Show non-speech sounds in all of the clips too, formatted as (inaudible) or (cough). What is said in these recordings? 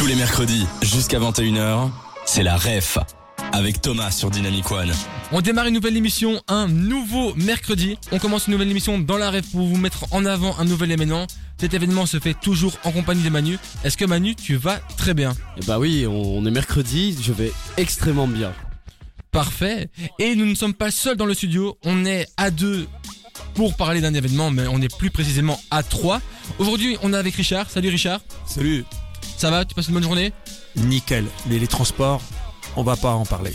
Tous les mercredis, jusqu'à 21h, c'est la REF. Avec Thomas sur Dynamic One. On démarre une nouvelle émission, un nouveau mercredi. On commence une nouvelle émission dans la rêve pour vous mettre en avant un nouvel événement. Cet événement se fait toujours en compagnie de Manu. Est-ce que Manu, tu vas très bien? Eh Bah oui, on est mercredi, je vais extrêmement bien. Parfait. Et nous ne sommes pas seuls dans le studio, on est à deux pour parler d'un événement, mais on est plus précisément à trois. Aujourd'hui, on est avec Richard. Salut Richard. Salut. Ça va Tu passes une bonne journée Nickel. Mais les transports, on va pas en parler.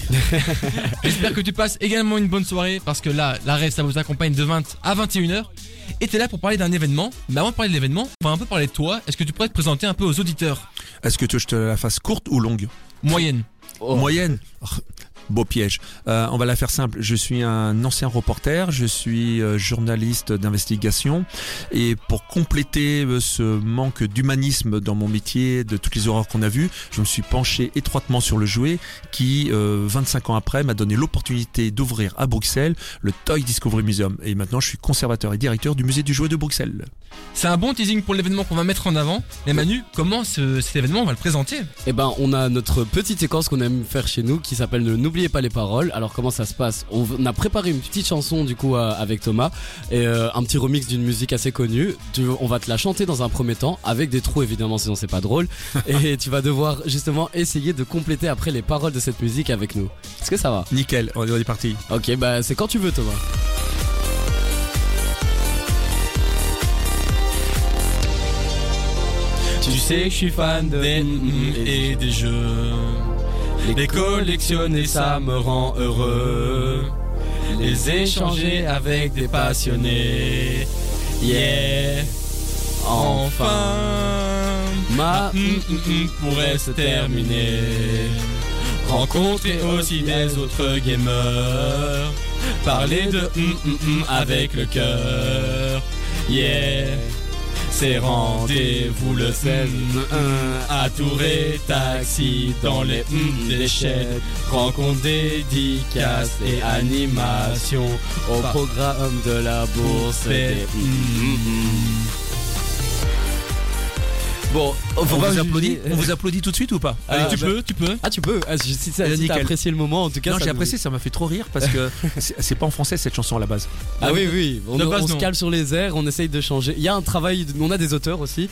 (laughs) J'espère que tu passes également une bonne soirée parce que là, la rêve, ça vous accompagne de 20 à 21h. Et t'es là pour parler d'un événement. Mais avant de parler de l'événement, on va un peu parler de toi. Est-ce que tu pourrais te présenter un peu aux auditeurs? Est-ce que tu veux que je te la fasse courte ou longue? Moyenne. Oh. Moyenne Beau piège. Euh, on va la faire simple. Je suis un ancien reporter, je suis euh, journaliste d'investigation et pour compléter euh, ce manque d'humanisme dans mon métier, de toutes les horreurs qu'on a vues, je me suis penché étroitement sur le jouet qui, 25 ans après, m'a donné l'opportunité d'ouvrir à Bruxelles le Toy Discovery Museum. Et maintenant, je suis conservateur et directeur du musée du jouet de Bruxelles. C'est un bon teasing pour l'événement qu'on va mettre en avant. Mais Manu, comment ce- cet événement on va le présenter? Eh ben, on a notre petite séquence qu'on aime faire chez nous qui s'appelle Ne n'oubliez pas les paroles. Alors, comment ça se passe? On, a préparé une petite chanson du coup euh, avec Thomas et euh, un petit remix d'une musique assez connue. Tu- on va te la chanter dans un premier temps avec des trous évidemment, sinon c'est pas drôle. (laughs) et tu vas devoir justement essayer de compléter après les paroles de cette musique avec nous. Est-ce que ça va? Nickel, on est parti. Ok, bah c'est quand tu veux Thomas. Tu sais que je suis fan des mm, et des jeux. Les collectionner, ça me rend heureux. Les échanger avec des passionnés. Yeah. Enfin, Ma mm, mm, mm, pourrait se terminer. Rencontrer aussi des autres gamers. Parler de mm, avec le cœur. Yeah. C'est rendez-vous le 16 à Touré, taxi dans les mm, déchets, rencontre dédicaces et animation au programme de la bourse fait. des- Bon, On vous, applaudit, on vous applaudit tout de suite ou pas Ah, tu bah- peux, tu peux. Ah tu peux, ah, si, si, si t'as nickel. apprécié le moment en tout cas. Non, j'ai apprécié, ça m'a fait trop rire parce que (laughs) c'est pas en français cette chanson à la base. Ah oui oui, on, De on base, se cale sur les airs, on essaye de changer. Il y a un travail, on a des auteurs aussi.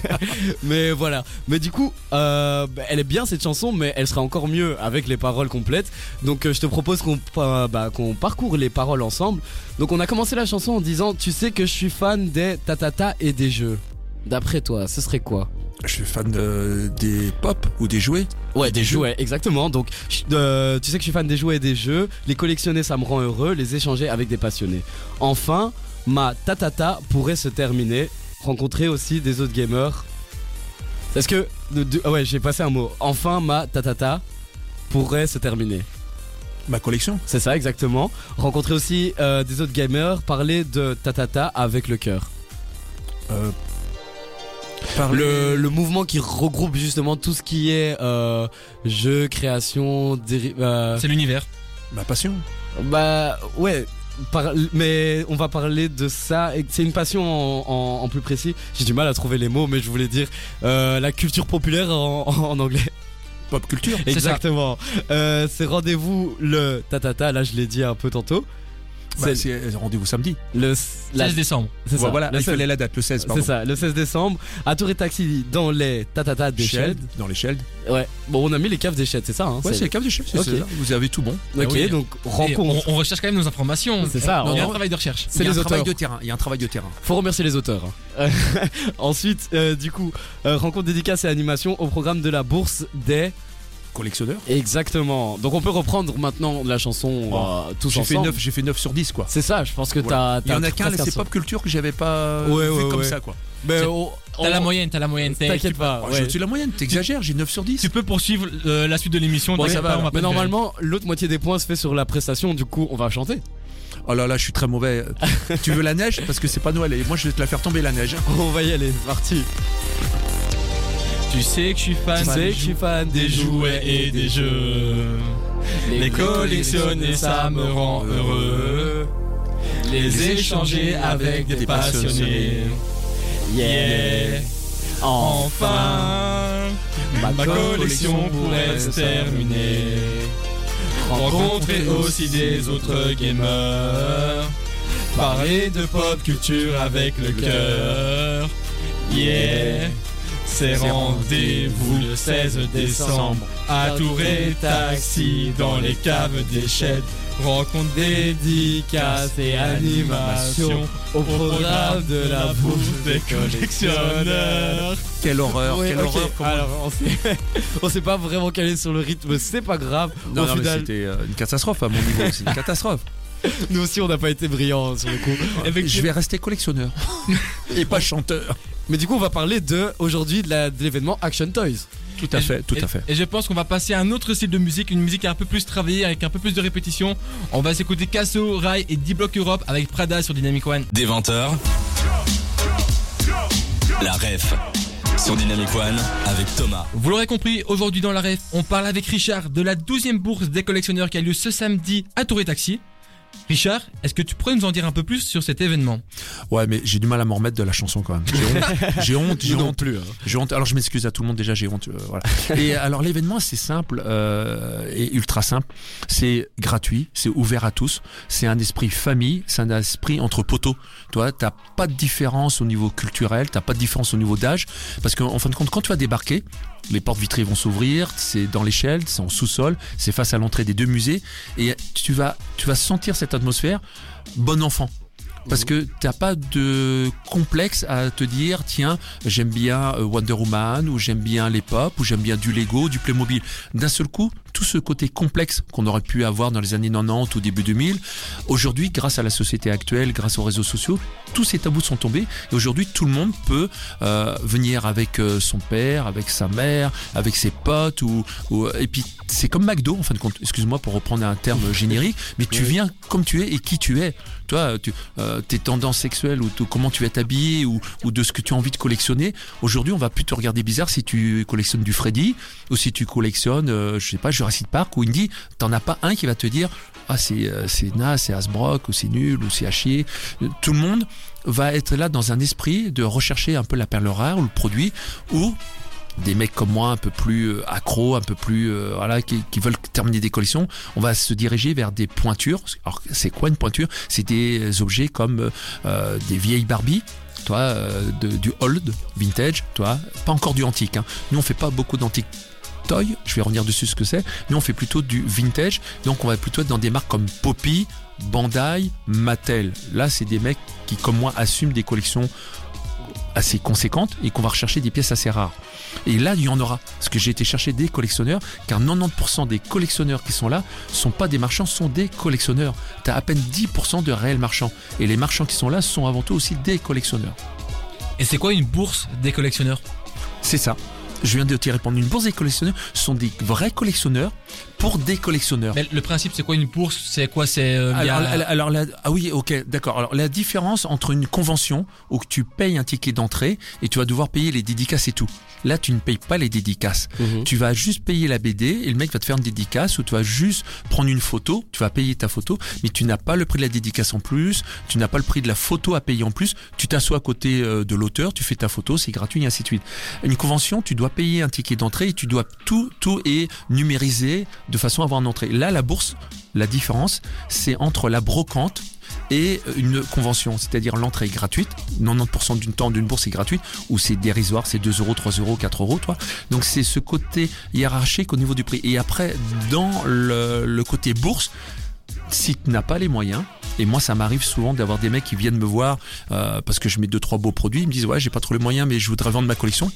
(laughs) mais voilà. Mais du coup, euh, bah, elle est bien cette chanson, mais elle sera encore mieux avec les paroles complètes. Donc euh, je te propose qu'on euh, bah, qu'on parcourt les paroles ensemble. Donc on a commencé la chanson en disant tu sais que je suis fan des tatata et des jeux. D'après toi, ce serait quoi Je suis fan de- des pop ou des jouets. Ouais, Des des jeux. jouets, exactement. Donc, je- euh, tu sais que je suis fan des jouets et des jeux. Les collectionner, ça me rend heureux. Les échanger avec des passionnés. Enfin, ma tatata pourrait se terminer. Rencontrer aussi des autres gamers. Est-ce que. de- de- ah ouais, j'ai passé un mot. Enfin, ma tatata pourrait se terminer. Ma collection. C'est ça, exactement. Rencontrer aussi euh, des autres gamers. Parler de tatata avec le cœur. Euh, Le, le mouvement qui regroupe justement tout ce qui est euh, jeu, création, euh, C'est l'univers. Ma passion. Bah ouais. par- mais on va parler de ça. C'est une passion en, en- en plus précis. J'ai du mal à trouver les mots, mais je voulais dire euh, la culture populaire en, en anglais. Pop culture. (laughs) Exactement. Euh, c'est rendez-vous le tatata. Là, je l'ai dit un peu tantôt. Bah, C'est c'est rendez-vous samedi. le la- 16 décembre. c'est ça. Voilà, le il 16 fallait la date, le 16, pardon. c'est ça, le 16 décembre, à Tour et Taxi dans les tatata des Sheld, dans les Sheld. Ouais, bon, on a mis les caves des Sheld, c'est ça, hein Ouais, c'est les caves des Sheld, c'est ça. Vous avez tout bon. Ok, Ah oui. donc rencontre. on, on recherche quand même nos informations. C'est ça, Il y a un travail de recherche. C'est il y a les un travail auteurs. de terrain. Il y a un travail de terrain. Faut remercier les auteurs. (laughs) Ensuite, euh, du coup, euh, rencontre dédicace et animation au programme de la bourse des. Collectionneur. Exactement. Donc on peut reprendre maintenant la chanson euh, tous J'ai fait ensemble. 9, j'ai fait 9 sur 10 quoi. C'est ça, je pense que Voilà. t'as. Il y en a qu'un, c'est pop culture que j'avais pas Ouais, vu ouais, comme ouais. ça quoi. Mais C'est- on- T'as la moyenne, t'as la moyenne. t'es- T'inquiète tu- pas. Oh, ouais. J'ai au-dessus de la moyenne, t'exagères, j'ai 9 sur 10. Tu peux poursuivre euh, la suite de l'émission. Bon, ça pas, va. on va Mais pas normalement, l'autre moitié des points se fait sur la prestation. Du coup, on va chanter. Oh là là, je suis très mauvais. (laughs) tu veux la neige? Parce que c'est pas Noël et moi je vais te la faire tomber la neige. On va y aller. C'est parti. Tu sais que je suis fan Tu sais que je suis fan des jouets et des jeux. Les collectionner, ça me rend heureux. Les échanger avec des passionnés. Yeah. Enfin, Ma collection pourrait se terminer. Rencontrer aussi des autres gamers. Parler de pop culture avec le cœur. Yeah! C'est rendez-vous le 16 décembre à Touré Taxi dans les caves des sheds. Rencontre dédicaces et animations au programme de la bouffe des collectionneurs. Quelle horreur, Ouais, quelle horreur. comment- Alors, on s'est, (laughs) pas vraiment calé sur le rythme, c'est pas grave. Non, Au non, mais final, c'était euh, une catastrophe à mon niveau, c'est une catastrophe. (laughs) nous aussi, on n'a pas été brillants sur le coup. Je vais rester collectionneur (laughs) et pas chanteur. Mais du coup, on va parler de aujourd'hui de, l'événement Action Toys. Tout à Et- fait, tout et- à fait. Et je pense qu'on va passer à un autre style de musique, une musique un peu plus travaillée, avec un peu plus de répétition. On va s'écouter Casso, Rai et D-Block Europe avec Prada sur Dynamic One. Des 20h. La ref sur Dynamic One avec Thomas. Vous l'aurez compris, aujourd'hui dans la ref, on parle avec Richard de la 12e bourse des collectionneurs qui a lieu ce samedi à Touré Taxi. Richard, est-ce que tu pourrais nous en dire un peu plus sur cet événement? Ouais, mais j'ai du mal à m'en remettre de la chanson quand même. J'ai honte, (laughs) j'ai honte, plus. hein. J'ai honte. Alors je m'excuse à tout le monde déjà, j'ai honte. euh, voilà. Et alors l'événement c'est simple euh, et ultra simple. C'est gratuit, c'est ouvert à tous. C'est un esprit famille, c'est un esprit entre poteaux. Toi, t'as pas de différence au niveau culturel, t'as pas de différence au niveau d'âge, parce qu'en fin de compte, quand tu vas débarquer, les portes vitrées vont s'ouvrir, c'est dans l'échelle, c'est en sous-sol, c'est face à l'entrée des deux musées, et tu vas, tu vas sentir cette atmosphère bon enfant. Parce que t'as pas de complexe à te dire tiens j'aime bien euh, Wonder Woman ou j'aime bien les pop ou j'aime bien du Lego, du Playmobil. D'un seul coup, tout ce côté complexe qu'on aurait pu avoir dans les années 90 ou début 2000, aujourd'hui grâce à la société actuelle, grâce aux réseaux sociaux, tous ces tabous sont tombés et aujourd'hui tout le monde peut euh, venir avec euh, son père, avec sa mère, avec ses potes ou, ou- et puis c'est comme McDo en fin de compte. Excuse-moi pour reprendre un terme (laughs) générique, mais tu viens comme tu es et qui tu es. Toi, tu, euh, tes tendances sexuelles ou comment tu vas t'habiller ou, ou de ce que tu as envie de collectionner. Aujourd'hui, on va plus te regarder bizarre si tu collectionnes du Freddy ou si tu collectionnes, euh, je sais pas, Jurassic Park ou Indy. T'en as pas un qui va te dire ah c'est euh, c'est naze, c'est Asbrock ou c'est nul ou c'est à. Euh, Tout le monde va être là dans un esprit de rechercher un peu la perle rare ou le produit ou des mecs comme moi un peu plus euh, accros, un peu plus voilà qui, veulent terminer des collections, on va se diriger vers des pointures. Alors c'est quoi une pointure? C'est des objets comme des vieilles Barbie. Toi, du old, vintage, toi, pas encore du antique. Hein. Nous, on fait pas beaucoup d'antique toy. Je vais revenir dessus ce que c'est. Nous, on fait plutôt du vintage. Donc, on va plutôt être dans des marques comme Poppy, Bandai, Mattel. Là, c'est des mecs qui, comme moi, assument des collections assez conséquentes et qu'on va rechercher des pièces assez rares. Et là, il y en aura. Parce que j'ai été chercher des collectionneurs, car 90% des collectionneurs qui sont là sont pas des marchands, sont des collectionneurs. Tu as à peine 10% de réels marchands. Et les marchands qui sont là sont avant tout aussi des collectionneurs. Et c'est quoi une bourse des collectionneurs? C'est ça. Je viens de t'y répondre. Une bourse des collectionneurs sont des vrais collectionneurs pour des collectionneurs. Mais le principe, c'est quoi une bourse? C'est quoi? C'est euh, Alors, la- alors la- ah oui, ok, d'accord. Alors la différence entre une convention où tu payes un ticket d'entrée et tu vas devoir payer les dédicaces et tout. Là, tu ne payes pas les dédicaces. Tu vas juste payer la BD et le mec va te faire une dédicace ou tu vas juste prendre une photo, tu vas payer ta photo, mais tu n'as pas le prix de la dédicace en plus, tu n'as pas le prix de la photo à payer en plus, tu t'assois à côté euh, de l'auteur, tu fais ta photo, c'est gratuit et ainsi de suite. Une convention, tu dois payer un ticket d'entrée et tu dois tout, tout est numérisé de façon à avoir une entrée. Là, la bourse, la différence, c'est entre la brocante et une convention, c'est-à-dire l'entrée gratuite, 90% du temps d'une bourse est gratuite, ou c'est dérisoire, c'est 2 euros, 3 euros, 4 euros, toi. Donc c'est ce côté hiérarchique au niveau du prix. Et après, dans le côté bourse, si tu n'as pas les moyens, et moi ça m'arrive souvent d'avoir des mecs qui viennent me voir euh, parce que je mets deux trois beaux produits, ils me disent ouais j'ai pas trop les moyens mais je voudrais vendre ma collection.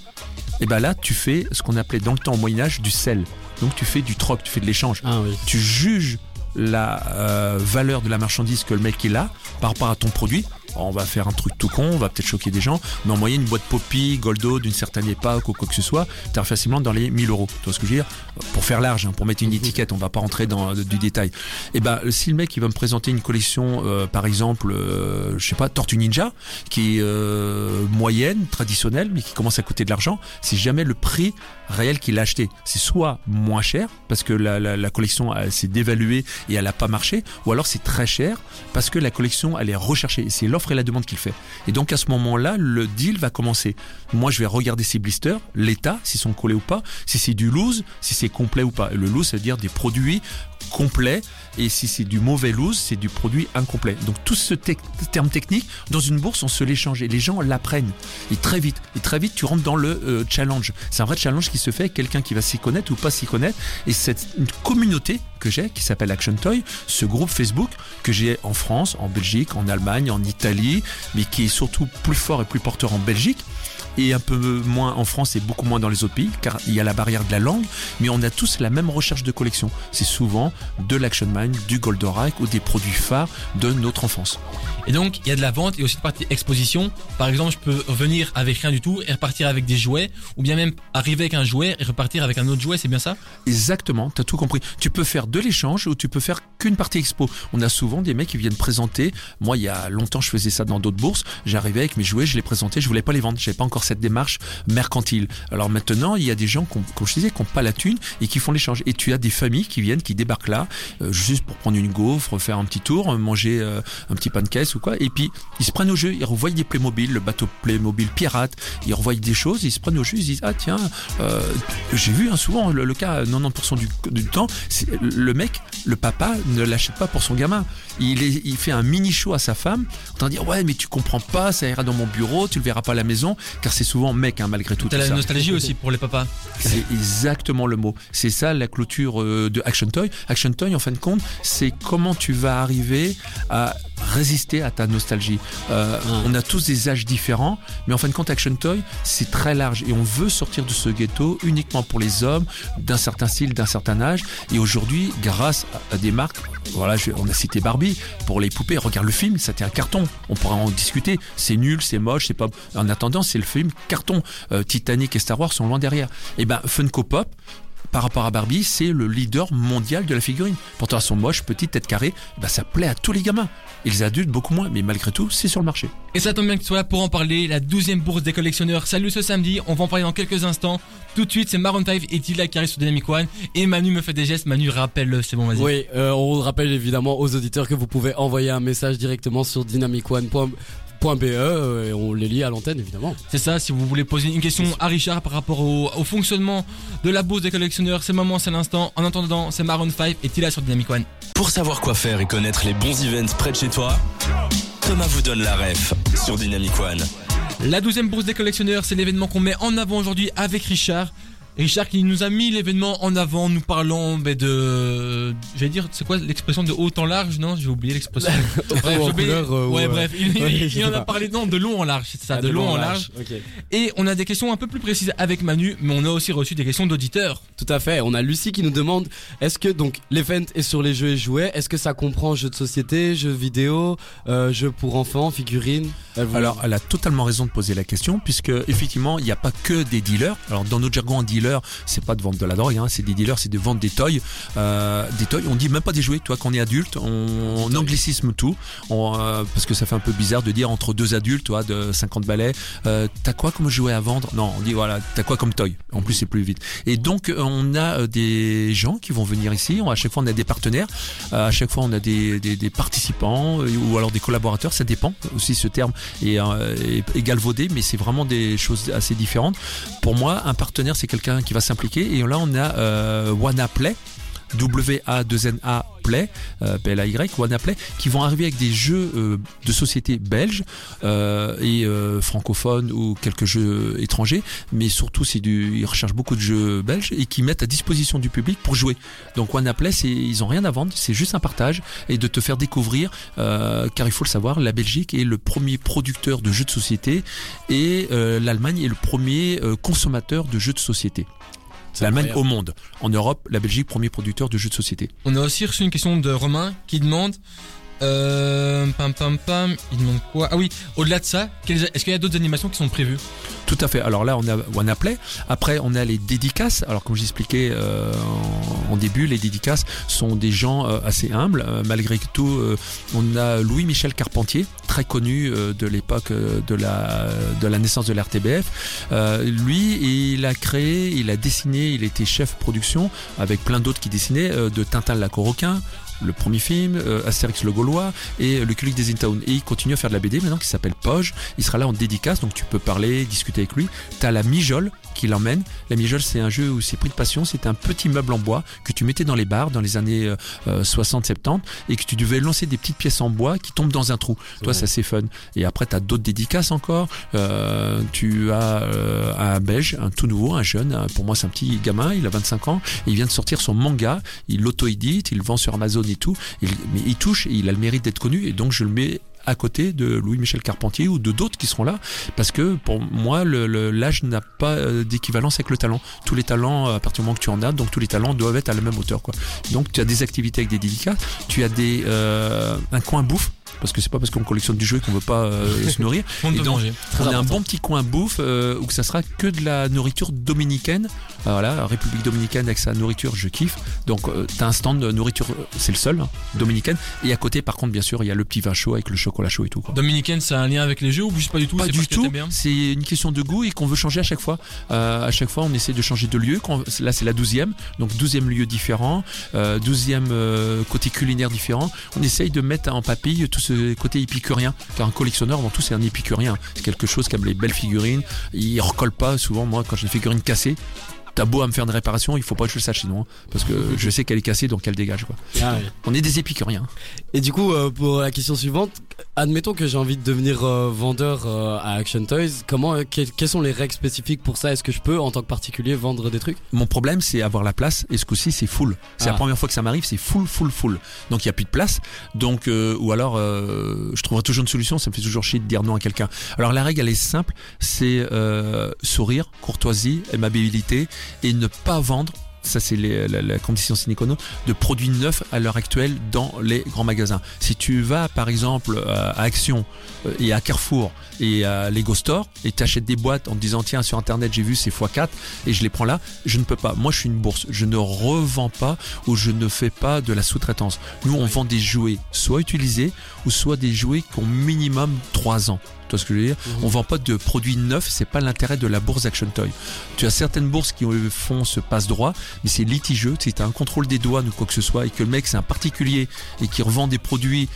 Et ben là tu fais ce qu'on appelait dans le temps au Moyen Âge du sel. Donc tu fais du troc, tu fais de l'échange Ah oui. tu juges la euh, valeur de la marchandise que le mec est là par rapport à ton produit. On va faire un truc tout con, on va peut-être choquer des gens, mais en moyenne, une boîte Poppy, Goldo d'une certaine époque ou quoi que ce soit, t'as facilement dans les 1000 euros. Tu vois ce que je veux dire? Pour faire large, hein, pour mettre une étiquette, on va pas rentrer dans euh, du détail. Et ben, si le mec il va me présenter une collection, euh, par exemple, je sais pas, Tortue Ninja, qui est moyenne, traditionnelle, mais qui commence à coûter de l'argent, c'est jamais le prix réel qu'il a acheté. C'est soit moins cher, parce que la, la, la collection s'est dévaluée et elle n'a pas marché, ou alors c'est très cher parce que la collection elle est recherchée. C'est l'offre et la demande qu'il fait. Et donc à ce moment-là, le deal va commencer. Moi, je vais regarder ces blisters, l'état, s'ils sont collés ou pas, si c'est du loose, si c'est complet ou pas. Le loose, ça veut dire des produits complets et si c'est du mauvais loose, c'est du produit incomplet. Donc tout ce terme technique, dans une bourse, on se l'échange et les gens l'apprennent. Et très vite, et très vite, tu rentres dans le euh, challenge. C'est un vrai challenge qui se fait avec quelqu'un qui va s'y connaître ou pas s'y connaître. Et cette communauté que j'ai, qui s'appelle Action Toy, ce groupe Facebook que j'ai en France, en Belgique, en Allemagne, en Italie, mais qui est surtout plus fort et plus porteur en Belgique et un peu moins en France et beaucoup moins dans les autres pays, car il y a la barrière de la langue, mais on a tous la même recherche de collection. C'est souvent de l'Action Mine, du Goldorak ou des produits phares de notre enfance. Et donc, il y a de la vente et aussi une partie exposition. Par exemple, je peux revenir avec rien du tout et repartir avec des jouets, ou bien même arriver avec un jouet et repartir avec un autre jouet, c'est bien ça? Exactement, tu as tout compris. Tu peux faire de l'échange ou tu peux faire qu'une partie expo. On a souvent des mecs qui viennent présenter. Moi, il y a longtemps, je faisais ça dans d'autres bourses. J'arrivais avec mes jouets, je les présentais, je voulais pas les vendre. J'avais pas encore cette démarche mercantile. Alors maintenant, il y a des gens, comme je disais, qui n'ont pas la thune et qui font l'échange. Et tu as des familles qui viennent, qui débarquent là, euh, juste pour prendre une gaufre, faire un petit tour, manger euh, un petit pain de caisse ou quoi. Et puis, ils se prennent au jeu, ils revoient des Playmobil, le bateau Playmobil pirate, ils revoient des choses, ils se prennent au jeu, ils disent, ah tiens, euh, j'ai vu hein, souvent le, cas, 90% du, du temps, le mec, le papa ne l'achète pas pour son gamin. Il, il fait un mini show à sa femme, en train ouais, mais tu comprends pas, ça ira dans mon bureau, tu le verras pas à la maison, car c'est souvent mec, hein, malgré tout. T'as la nostalgie aussi pour les papas. C'est exactement le mot. C'est ça la clôture euh, de Action Toy. Action Toy, en fin de compte, c'est comment tu vas arriver à résister à ta nostalgie. Euh, on a tous des âges différents, mais en fin de compte, Action Toy, c'est très large et on veut sortir de ce ghetto uniquement pour les hommes d'un certain style, d'un certain âge. Et aujourd'hui, grâce à des marques, voilà, on a cité Barbie pour les poupées. Regarde le film, c'était un carton. On pourra en discuter. C'est nul, c'est moche, c'est pas. En attendant, c'est le film carton. Euh, Titanic et Star Wars sont loin derrière. Et eh ben Funko Pop, par rapport à Barbie, c'est le leader mondial de la figurine. Pourtant, elles sont moches, petites, tête carrée, bah, ça plaît à tous les gamins. Et les adultes, beaucoup moins, mais malgré tout, c'est sur le marché. Et ça tombe bien que tu sois là pour en parler. La 12e bourse des collectionneurs, salut ce samedi, on va en parler dans quelques instants. Tout de suite, c'est Maroon 5 et Tila qui arrive sur Dynamic One. Et Manu me fait des gestes. Manu, rappelle-le, c'est bon, vas-y. Oui, euh, on rappelle évidemment aux auditeurs que vous pouvez envoyer un message directement sur dynamicone.com .be euh, et on les lit à l'antenne évidemment. C'est ça, si vous voulez poser une question à Richard par rapport au, fonctionnement de la bourse des collectionneurs, c'est le moment, c'est l'instant. En attendant, c'est Maroon 5 et Tila sur Dynamic One. Pour savoir quoi faire et connaître les bons events près de chez toi, Thomas vous donne la ref sur Dynamic One. La douzième bourse des collectionneurs, c'est l'événement qu'on met en avant aujourd'hui avec Richard. Richard qui nous a mis l'événement en avant, nous parlant ben, de, j'allais dire, c'est quoi l'expression de haut en large? Non, j'ai oublié l'expression. (laughs) bref, euh, ouais, bref, il, (laughs) en a parlé non de long en large, c'est ça, ah, de, long, en large. Et on a des questions un peu plus précises avec Manu, mais on a aussi reçu des questions d'auditeurs. Tout à fait. On a Lucie qui nous demande est-ce que donc l'event est sur les jeux et jouets? Est-ce que ça comprend jeux de société, jeux vidéo, euh, jeux pour enfants, figurines? Alors, elle a totalement raison de poser la question, puisque effectivement, il n'y a pas que des dealers. Alors, dans notre jargon, un c'est pas de vendre de la drogue, hein, c'est des dealers, c'est de vendre des toys. Euh, des toys, on dit même pas des jouets, toi, quand on est adulte, on, anglicisme tout, euh, parce que ça fait un peu bizarre de dire entre deux adultes, toi, de 50 balais, euh, t'as quoi comme jouet à vendre? Non, on dit voilà, t'as quoi comme toy? En plus, c'est plus vite. Et donc, on a des gens qui vont venir ici, à chaque fois, on a des partenaires, à chaque fois, on a des, des, participants ou alors des collaborateurs, ça dépend aussi ce terme est, est galvaudé, mais c'est vraiment des choses assez différentes. Pour moi, un partenaire, c'est quelqu'un qui va s'impliquer. Et là, on a euh, Play W-A-2-N-A Play, euh, P-L-A-Y, Play, qui vont arriver avec des jeux euh, de société belges euh, et francophones ou quelques jeux étrangers, mais surtout c'est du, ils recherchent beaucoup de jeux belges et qui mettent à disposition du public pour jouer. Donc Play, c'est, ils ont rien à vendre, c'est juste un partage et de te faire découvrir, car il faut le savoir, la Belgique est le premier producteur de jeux de société et l'Allemagne est le premier consommateur de jeux de société. L'Allemagne au monde. En Europe, la Belgique, premier producteur de jeux de société. On a aussi reçu une question de Romain qui demande euh, pam pam pam, il demande quoi? Ah oui, au-delà de ça, est-ce qu'il y a d'autres animations qui sont prévues? Tout à fait. Alors là, on a One Play. Après, on a les dédicaces. Alors comme j'expliquais euh, en, début, les dédicaces sont des gens euh, assez humbles. Euh, malgré tout, on a Louis-Michel Carpentier, très connu de l'époque de la naissance de l'RTBF. lui, il a créé, il a dessiné, il était chef production avec plein d'autres qui dessinaient de Tintin le le premier film, euh, Astérix le Gaulois et le Culic des Intown. Et il continue à faire de la BD maintenant qui s'appelle Poge. Il sera là en dédicace, donc tu peux parler, discuter avec lui. T'as la Mijole qui l'emmène. La Mijole, c'est un jeu où c'est pris de passion. C'est un petit meuble en bois que tu mettais dans les bars dans les années 60-70 et que tu devais lancer des petites pièces en bois qui tombent dans un trou. Toi, ça c'est fun. Et après, t'as d'autres dédicaces encore. Euh, tu as euh, un belge, un tout nouveau, un jeune. un- Pour moi, c'est un petit gamin. Il a 25 ans. Et il vient de sortir son manga. Il l'auto-édite. Il le vend sur Amazon et tout. Il, mais il touche. Il a le mérite d'être connu. Et donc, je le mets à côté de Louis-Michel Carpentier ou de d'autres qui seront là parce que pour moi l'âge n'a pas euh, d'équivalence avec le talent tous les talents à partir du moment que tu en as donc tous les talents doivent être à la même hauteur quoi donc tu as des activités avec des dédicaces tu as des euh, un coin bouffe parce que c'est pas parce qu'on collectionne du jeu qu'on veut pas euh, se nourrir (laughs) On Et donc, manger. on a un bon petit coin bouffe euh, où que ça sera que de la nourriture dominicaine. Euh, voilà, République dominicaine avec sa nourriture, je kiffe. Donc euh, t'as un stand de nourriture, euh, c'est le seul, hein, dominicaine. Et à côté, par contre, bien sûr, il y a le petit vin chaud avec le chocolat chaud et tout. Quoi. Dominicaine, ça a un lien avec les jeux ou juste pas du tout Pas c'est du tout. C'est une question de goût et qu'on veut changer à chaque fois. À chaque fois, on essaie de changer de lieu. Quand- Là, c'est la douzième, donc douzième lieu différent, douzième côté culinaire différent. On essaye de mettre en papille tout ce côté épicurien. Car un collectionneur, avant tout, c'est un épicurien. C'est quelque chose qui aime les belles figurines. Il recolle pas. Souvent, moi, quand j'ai une figurine cassée, T'as beau à me faire une réparation, il faut pas que je le sache sinon, hein, parce que je sais qu'elle est cassée, donc elle dégage. Quoi. Ah ouais. On est des épicuriens. Et du coup, euh, pour la question suivante, admettons que j'ai envie de devenir euh, vendeur euh, à Action Toys. Comment, que- quelles sont les règles spécifiques pour ça? Est-ce que je peux, en tant que particulier, vendre des trucs? Mon problème, c'est avoir la place. Et ce coup-ci, c'est full. C'est Ah. la première fois que ça m'arrive, c'est full, full, full. Donc il y a plus de place. Donc euh, ou alors, euh, je trouverai toujours une solution. Ça me fait toujours chier de dire non à quelqu'un. Alors la règle, elle est simple. C'est euh, sourire, courtoisie, aimabilité et ne pas vendre. Ça, c'est la, la condition sine qua non de produits neufs à l'heure actuelle dans les grands magasins. Si tu vas, par exemple, à à Action euh, et à Carrefour et à Lego Store et t'achètes des boîtes en te disant tiens sur internet j'ai vu c'est x4 et je les prends là, je ne peux pas. Moi je suis une bourse, je ne revends pas ou je ne fais pas de la sous-traitance. Nous on vend des jouets soit utilisés ou soit des jouets qui ont minimum 3 ans. Tu vois ce que je veux dire On vend pas de produits neufs, c'est pas l'intérêt de la bourse Action Toy. Tu as certaines bourses qui font ce passe-droit, mais c'est litigieux. Si tu as un contrôle des douanes ou quoi que ce soit et que le mec c'est un particulier et qui revend des produits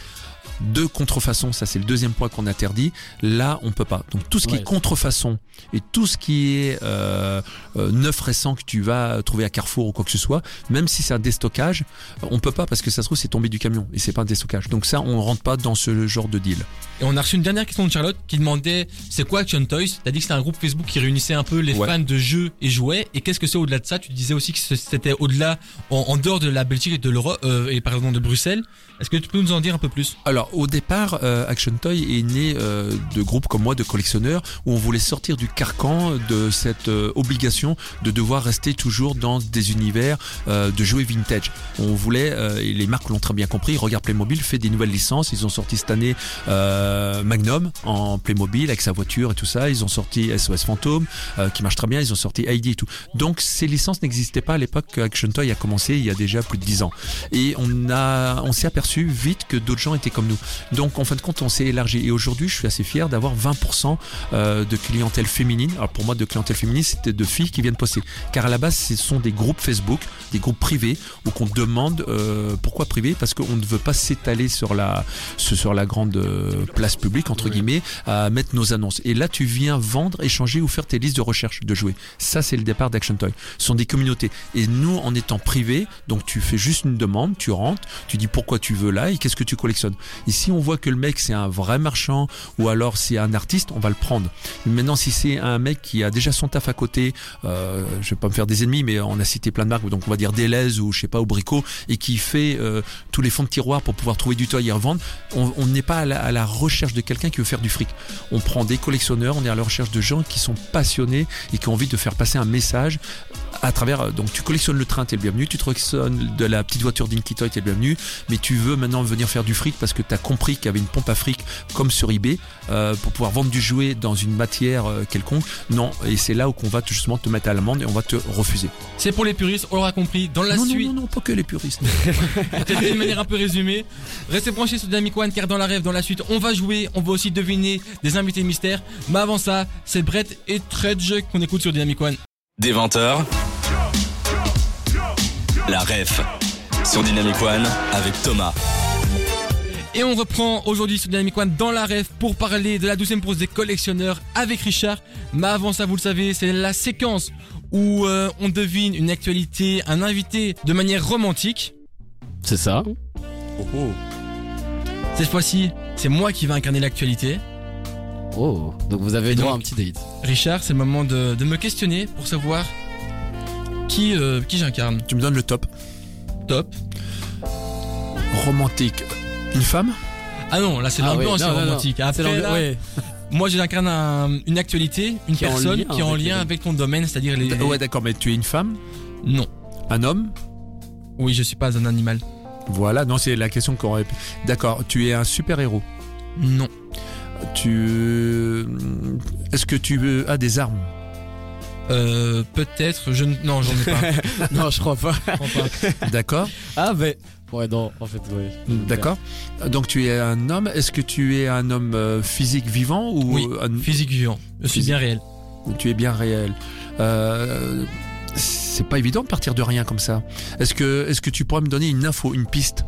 de contrefaçon, ça c'est le deuxième point qu'on interdit. Là, on peut pas. Donc tout ce qui Ouais. est contrefaçon et tout ce qui est euh, euh, neuf récent que tu vas trouver à Carrefour ou quoi que ce soit, même si c'est un déstockage, on peut pas parce que ça se trouve c'est tombé du camion et c'est pas un déstockage. Donc ça, on rentre pas dans ce genre de deal. Et on a reçu une dernière question de Charlotte qui demandait c'est quoi Action Toys? T'as dit que c'était un groupe Facebook qui réunissait un peu les Ouais. fans de jeux et jouets. Et qu'est-ce que c'est au-delà de ça? Tu disais aussi que c'était au-delà, en, en dehors de la Belgique et de l'Europe euh, et par exemple de Bruxelles. Est-ce que tu peux nous en dire un peu plus? Alors au départ, euh, Action Toy est né euh, de groupes comme moi, de collectionneurs, où on voulait sortir du carcan de cette euh, obligation de devoir rester toujours dans des univers euh, de jouets vintage. On voulait, euh, et les marques l'ont très bien compris, Regarde Playmobil fait des nouvelles licences. Ils ont sorti cette année euh, Magnum en Playmobil avec sa voiture et tout ça. Ils ont sorti SOS Fantôme qui marche très bien. Ils ont sorti ID et tout. Donc ces licences n'existaient pas à l'époque que Action Toy a commencé il y a déjà plus de 10 ans. Et on a, on s'est aperçu vite que d'autres gens étaient comme nous. Donc en fin de compte, on s'est élargi. Et aujourd'hui, je suis assez fier d'avoir 20% euh, de clientèle féminine. Alors pour moi, de clientèle féminine, c'était de filles qui viennent poster. Car à la base, ce sont des groupes Facebook, des groupes privés, où qu'on demande euh, pourquoi privé? Parce qu'on ne veut pas s'étaler sur la, sur la grande euh, place publique entre guillemets à mettre nos annonces. Et là, tu viens vendre, échanger ou faire tes listes de recherche de jouets. Ça, c'est le départ d'Action Toy. Ce sont des communautés. Et nous, en étant privé, donc tu fais juste une demande, tu rentres, tu dis pourquoi tu veux là et qu'est-ce que tu collectionnes? Si on voit que le mec c'est un vrai marchand ou alors c'est un artiste, on va le prendre. Maintenant, si c'est un mec qui a déjà son taf à côté, euh, je vais pas me faire des ennemis, mais on a cité plein de marques, donc on va dire Deleuze ou je sais pas, au Brico, et qui fait euh, tous les fonds de tiroir pour pouvoir trouver du toy et revendre, on n'est pas à la recherche de quelqu'un qui veut faire du fric. On prend des collectionneurs, on est à la recherche de gens qui sont passionnés et qui ont envie de faire passer un message à travers. Donc tu collectionnes le train, t'es le bienvenu. Tu te collectionnes de la petite voiture d'Inky Toy, t'es le bienvenu. Mais tu veux maintenant venir faire du fric parce que t'as compris qu'il y avait une pompe à fric comme sur eBay euh, pour pouvoir vendre du jouet dans une matière euh, quelconque. Non, et c'est là où qu'on va te- justement te mettre à l'amende et on va te refuser. C'est pour les puristes, on l'aura compris. Dans la non, suite, non, non, non, pas que les puristes. (laughs) D'une manière un peu résumée. Restez branchés sur Dynamic One car dans la rêve, dans la suite, on va jouer, on va aussi deviner des invités mystères. Mais avant ça, c'est Brett et Tredge qu'on écoute sur Dynamic One. Des 20h, la ref sur Dynamic One avec Thomas. Et on reprend aujourd'hui sur Dynamic One dans la rêve pour parler de la douzième pause des collectionneurs avec Richard. Mais avant ça, vous le savez, c'est la séquence où euh, on devine une actualité, un invité de manière romantique. C'est ça. Cette fois-ci, c'est moi qui vais incarner l'actualité. Oh, donc vous avez droit à un petit date. Richard, c'est le moment de, de me questionner pour savoir qui, euh, qui j'incarne. Tu me donnes le top. Top. Romantique. Une femme Ah non, là c'est Ah l'ambiance non, non. romantique. C'est Après, l'ambiance- là, ouais. moi j'incarne un- une actualité, une Qui est en personne lien qui est en lien avec ton domaine, c'est-à-dire les. Ouais, d'accord, mais tu es une femme Non. Un homme Oui, je suis pas un animal. Voilà, non, c'est la question qu'on aurait pu. D'accord, tu es un super-héros. Non. Tu. Est-ce que tu euh, as des armes Euh, peut-être, je ne. Non, j'en ai pas. (laughs) non, je crois pas. Je crois pas. D'accord Ah, mais. Ouais, non, en fait, ouais. D'accord. Donc tu es un homme. Est-ce que tu es un homme euh, physique vivant ou Oui. un- Physique vivant. Je suis Physique. bien réel. tu es bien réel Euh, C'est pas évident de partir de rien comme ça. Est-ce que, est-ce que tu pourrais me donner une info, une piste?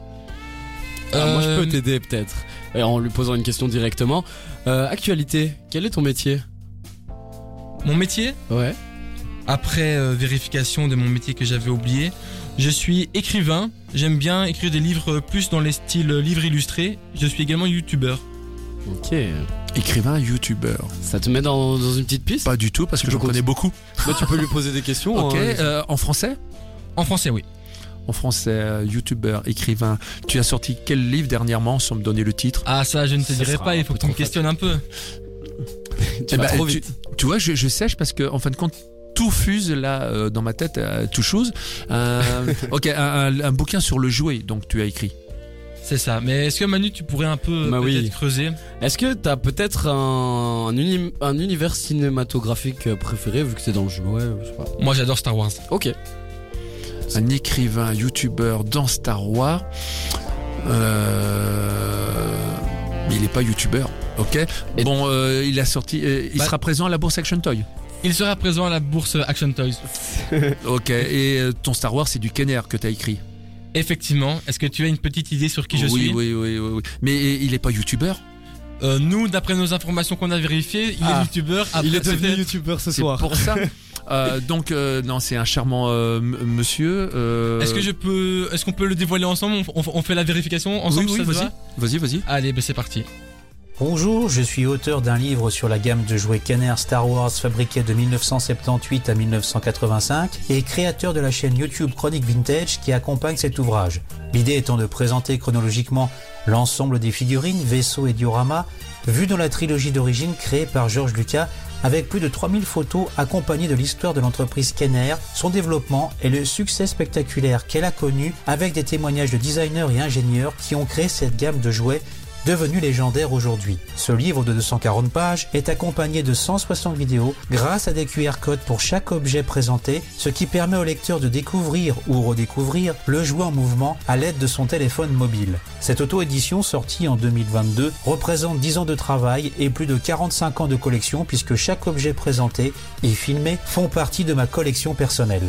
Alors, moi, je Euh, peux t'aider peut-être. Et En lui posant une question directement. Euh, actualité, quel est ton métier? Mon métier, Ouais. après euh, vérification de mon métier que j'avais oublié, je suis écrivain. J'aime bien écrire des livres plus dans les styles livres illustrés. Je suis également youtubeur. Ok. Écrivain, youtubeur. Ça te met dans, dans une petite piste? Pas du tout parce Tu que j'en connais beaucoup. Bah, Tu peux lui poser des questions. (laughs) Ok. hein. euh, en français? En français, oui. En français, euh, youtubeur, écrivain. Tu as sorti quel livre dernièrement sans me donner le titre? Ah, ça, je ne te Ça dirai pas. Il faut que tu me questionnes un peu. (laughs) tu Eh vas ben, trop tu- vite. Tu vois, je, je sèche parce que en fin de compte, tout fuse là euh, dans ma tête, euh, tout chose. Euh, (laughs) ok, un, un- un bouquin sur le jouet, donc tu as écrit. C'est ça. Mais est-ce que Manu, tu pourrais un peu Bah peut-être oui. creuser? Est-ce que t'as peut-être un, un, uni- un univers cinématographique préféré vu que c'est dans le je sais pas? Moi, j'adore Star Wars. Ok. Un écrivain, youtubeur dans Star Wars. Euh, mais il n'est pas youtubeur. Ok. Et- Bon, euh, il a sorti. euh, il Bah- sera présent à la bourse Action Toy. Il sera présent à la bourse Action Toys. (laughs) Ok. Et euh, ton Star Wars, c'est du Kenner que tu as écrit. Effectivement. Est-ce que tu as une petite idée sur qui je oui, suis oui, oui, oui, oui. Mais il n'est pas youtubeur. Euh, Nous, d'après nos informations qu'on a vérifiées, il Ah. est youtubeur. Après, Il est devenu youtubeur ce C'est soir. pour ça. (laughs) Euh, donc euh, non, c'est un charmant euh, monsieur. Est-ce que je peux, est-ce qu'on peut le dévoiler ensemble? On, on- on fait la vérification ensemble Oui, oui, Vas-y, vas-y. Allez, ben c'est parti. Bonjour, je suis auteur d'un livre sur la gamme de jouets Kenner Star Wars fabriqués de 1978 à 1985 et créateur de la chaîne YouTube Chronique Vintage qui accompagne cet ouvrage. L'idée étant de présenter chronologiquement l'ensemble des figurines, vaisseaux et dioramas vus dans la trilogie d'origine créée par George Lucas avec plus de 3000 photos accompagnées de l'histoire de l'entreprise Kenner, son développement et le succès spectaculaire qu'elle a connu avec des témoignages de designers et ingénieurs qui ont créé cette gamme de jouets devenu légendaire aujourd'hui. Ce livre de 240 pages est accompagné de 160 vidéos grâce à des QR codes pour chaque objet présenté, ce qui permet au lecteur de découvrir ou redécouvrir le jouet en mouvement à l'aide de son téléphone mobile. Cette auto-édition sortie en 2022 représente 10 ans de travail et plus de 45 ans de collection puisque chaque objet présenté et filmé font partie de ma collection personnelle.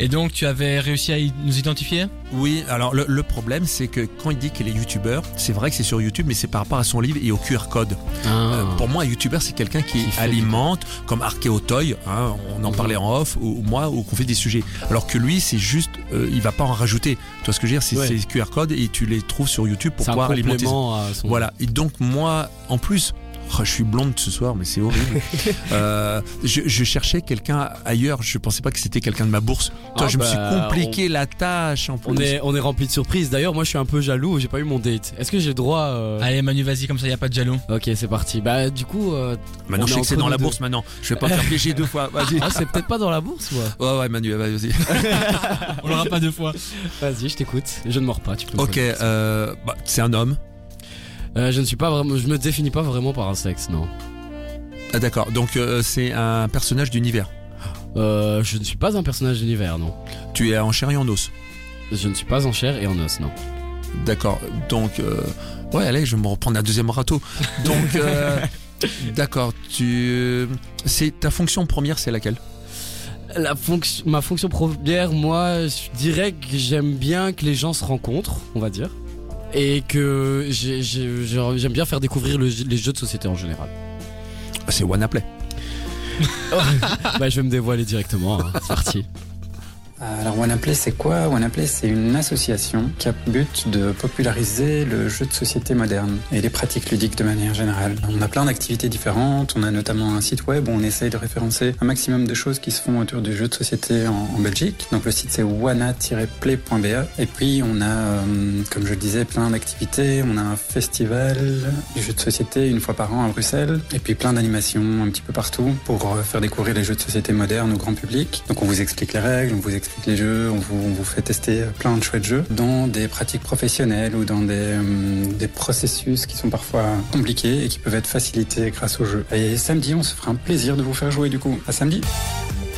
Et donc, tu avais réussi à nous identifier? Oui, alors le, le problème c'est que quand il dit qu'il est youtubeur, c'est vrai que c'est sur YouTube, mais c'est par rapport à son livre et au QR code. Ah. Euh, pour moi, un youtubeur c'est quelqu'un qui, Qui fait alimente, comme Archéotoy, hein, on en parlait en off, ou, ou moi, ou qu'on fait des sujets. Alors que lui, c'est juste, euh, il va pas en rajouter. Tu vois ce que je veux dire? C'est Ouais. QR codes et tu les trouves sur YouTube pour pouvoir alimenter. à son. Voilà. Et donc moi, en plus, oh, je suis blonde ce soir, mais c'est horrible. (laughs) Euh, je, je cherchais quelqu'un ailleurs. Je pensais pas que c'était quelqu'un de ma bourse. Toi, Ah je me suis bah, compliqué la tâche en plus. On est, on est rempli de surprises. D'ailleurs, moi, je suis un peu jaloux. J'ai pas eu mon date. Est-ce que j'ai le droit euh, Allez, Manu, vas-y, comme ça, y a pas de jaloux. Ok, c'est parti. Bah, du coup, euh, Maintenant, on je sais que c'est dans la deux. bourse maintenant. Je vais pas me faire piéger deux fois. Vas-y. ah, c'est peut-être pas dans la bourse, moi. Ouais, ouais, Manu, vas-y. (laughs) On l'aura pas deux fois. Vas-y, je t'écoute. Je ne mords pas. Tu peux. me Ok, euh, bah, c'est un homme. Euh, je ne suis pas vraiment. Je me définis pas vraiment par un sexe, non. Ah, d'accord. Donc, euh, c'est un personnage d'univers. Euh, je ne suis pas un personnage d'univers, non. Tu es en chair et en os. Je ne suis pas en chair et en os, non. D'accord. Donc, euh, ouais, allez, je vais me reprendre un deuxième râteau. Donc, (laughs) d'accord. Tu, c'est ta fonction première, c'est laquelle? La fonction, ma fonction première, moi, je dirais que j'aime bien que les gens se rencontrent, on va dire. Et que j'ai- j'ai- j'ai- j'aime bien faire découvrir le- les jeux de société en général. C'est Wannaplay. (laughs) bah, je vais me dévoiler directement, hein. c'est parti. Alors OneAplay c'est quoi? OneAplay c'est une association qui a pour but de populariser le jeu de société moderne et les pratiques ludiques de manière générale. On a plein d'activités différentes, on a notamment un site web où on essaye de référencer un maximum de choses qui se font autour du jeu de société en, Belgique. Donc le site c'est wana-play.be et puis on a, euh, comme je le disais, plein d'activités. On a un festival du jeu de société une fois par an à Bruxelles et puis plein d'animations un petit peu partout pour euh, faire découvrir les jeux de société modernes au grand public. Donc on vous explique les règles, on vous explique les jeux, on vous, on vous fait tester plein de chouettes jeux dans des pratiques professionnelles ou dans des, euh, des processus qui sont parfois compliqués et qui peuvent être facilités grâce au jeu. Et samedi, on se fera un plaisir de vous faire jouer du coup. À samedi.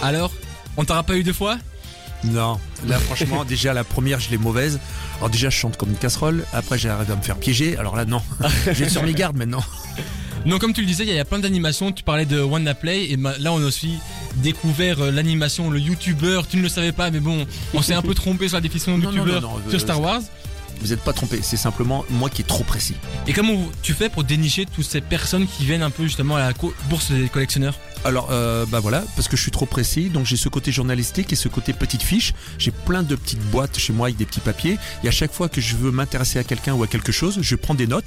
Alors, on t'aura pas eu deux fois? Non, là franchement, (laughs) déjà la première, je l'ai mauvaise. Alors déjà, je chante comme une casserole. Après, j'arrive à me faire piéger. Alors là, non. (laughs) J'ai sur mes gardes maintenant. Donc comme tu le disais, il y a plein d'animations, tu parlais de Wanna Play et là on a aussi découvert euh, l'animation, le youtubeur, tu ne le savais pas mais bon, on s'est un peu trompé sur la définition de youtubeur non, euh, sur Star Wars. Vous n'êtes pas trompé. C'est simplement moi qui est trop précis. Et comment tu fais pour dénicher toutes ces personnes qui viennent un peu justement à la bourse des collectionneurs? Alors, euh, bah voilà, parce que je suis trop précis. Donc j'ai ce côté journalistique et ce côté petite fiche. J'ai plein de petites boîtes chez moi avec des petits papiers. Et à chaque fois que je veux m'intéresser à quelqu'un ou à quelque chose, je prends des notes.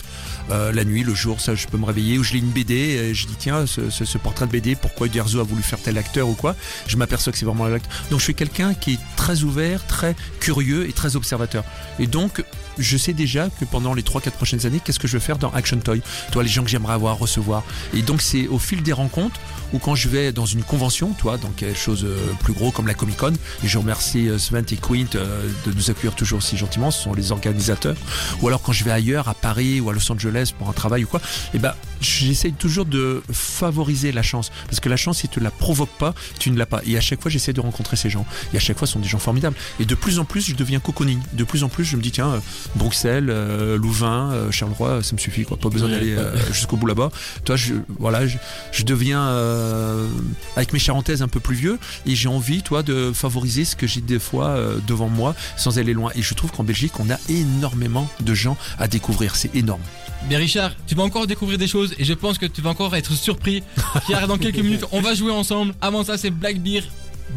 Euh, la nuit, le jour, ça, je peux me réveiller. Ou je lis une BD. Et je dis tiens, ce, ce- portrait de BD, pourquoi Uderzo a voulu faire tel acteur ou quoi? Je m'aperçois que c'est vraiment l'acteur. Donc je suis quelqu'un qui est très ouvert, très curieux et très observateur. Et donc je sais déjà que pendant les 3-4 prochaines années, qu'est-ce que je vais faire dans Action Toy? Toi, les gens que j'aimerais avoir, recevoir. Et donc, c'est au fil des rencontres ou quand je vais dans une convention, toi, dans quelque chose euh, plus gros comme la Comic Con, et je remercie euh, Sven et Quint euh, de nous accueillir toujours si gentiment, ce sont les organisateurs, ou alors quand je vais ailleurs, à Paris ou à Los Angeles pour un travail ou quoi, et ben j'essaye toujours de favoriser la chance, parce que la chance, si tu la provoques pas, tu ne l'as pas. Et à chaque fois, j'essaie de rencontrer ces gens, et à chaque fois, ce sont des gens formidables. Et de plus en plus, je deviens cocooning. De plus en plus, je me dis tiens, Bruxelles, euh, Louvain, euh, Charleroi, ça me suffit, quoi. Pas besoin Ouais, d'aller ouais. euh, jusqu'au bout là-bas. Toi, je, voilà, je, je deviens euh, avec mes charentaises un peu plus vieux et j'ai envie, toi, de favoriser ce que j'ai des fois euh, devant moi sans aller loin. Et je trouve qu'en Belgique, on a énormément de gens à découvrir. C'est énorme. Bien Richard, tu vas encore découvrir des choses et je pense que tu vas encore être surpris car dans quelques minutes on va jouer ensemble. Avant ça c'est Black Beer,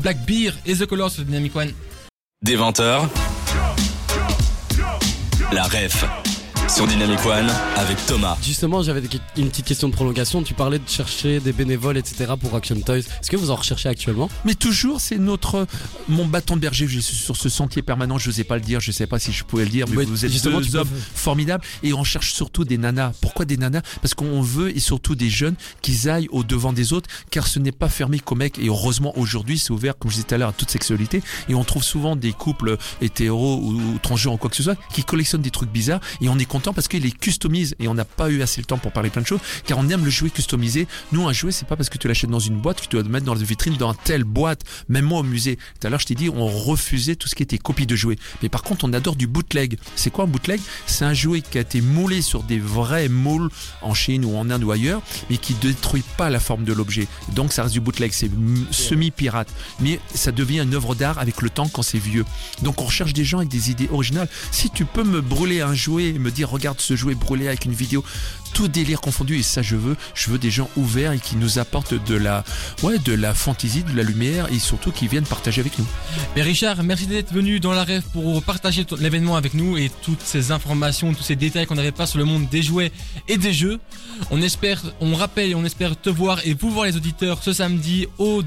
Black Beer et The Colors sur Dynamic One. Des 20h, la ref sur Dynamic One avec Thomas. Justement, j'avais une petite question de prolongation. Tu parlais de chercher des bénévoles, etc. pour Action Toys. Est-ce que vous en recherchez actuellement? Mais toujours, c'est notre mon bâton de berger. Je suis sur ce sentier permanent. Je n'osais pas le dire. Je sais pas si je pouvais le dire, mais vous êtes justement, deux hommes formidables et on cherche surtout des nanas. Pourquoi des nanas? Parce qu'on veut et surtout des jeunes qui aillent au devant des autres, car ce n'est pas fermé qu'aux mecs. Et heureusement aujourd'hui, c'est ouvert, comme je disais tout à l'heure, à toute sexualité. Et on trouve souvent des couples hétéros ou, ou transgenres ou quoi que ce soit qui collectionnent des trucs bizarres et on est parce qu'ils les customisent et on n'a pas eu assez le temps pour parler plein de choses car on aime le jouet customisé. Nous, un jouet, c'est pas parce que tu l'achètes dans une boîte que tu dois le mettre dans une vitrine dans telle boîte. Même moi au musée, tout à l'heure, je t'ai dit, on refusait tout ce qui était copie de jouets. Mais par contre, on adore du bootleg. C'est quoi un bootleg? C'est un jouet qui a été moulé sur des vrais moules en Chine ou en Inde ou ailleurs, mais qui détruit pas la forme de l'objet. Donc ça reste du bootleg, c'est semi-pirate. Mais ça devient une œuvre d'art avec le temps quand c'est vieux. Donc on recherche des gens avec des idées originales. Si tu peux me brûler un jouet et me dire regarde ce jouet brûlé avec une vidéo, tout délire confondu et ça je veux, je veux des gens ouverts et qui nous apportent de la ouais, de la fantaisie, de la lumière et surtout qui viennent partager avec nous. Mais Richard, merci d'être venu dans la rêve pour partager l'événement avec nous et toutes ces informations, tous ces détails qu'on n'avait pas sur le monde des jouets et des jeux. On espère, on rappelle on espère te voir et vous voir les auditeurs ce samedi au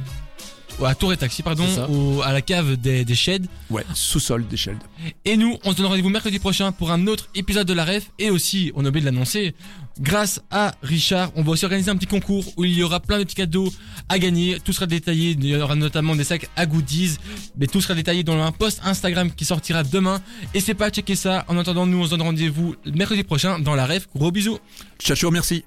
à Tour et Taxi, pardon, au- à la cave des, des Sheds. Ouais, sous-sol d'échelle. Et nous, on se donne rendez-vous mercredi prochain pour un autre épisode de la ref. Et aussi, on a oublié de l'annoncer, grâce à Richard, on va aussi organiser un petit concours où il y aura plein de petits cadeaux à gagner. Tout sera détaillé. Il y aura notamment des sacs à goodies. Mais tout sera détaillé dans un post Instagram qui sortira demain. Et c'est pas à checker ça. En attendant, nous, on se donne rendez-vous mercredi prochain dans la ref. Gros bisous. Ciao, ciao, merci.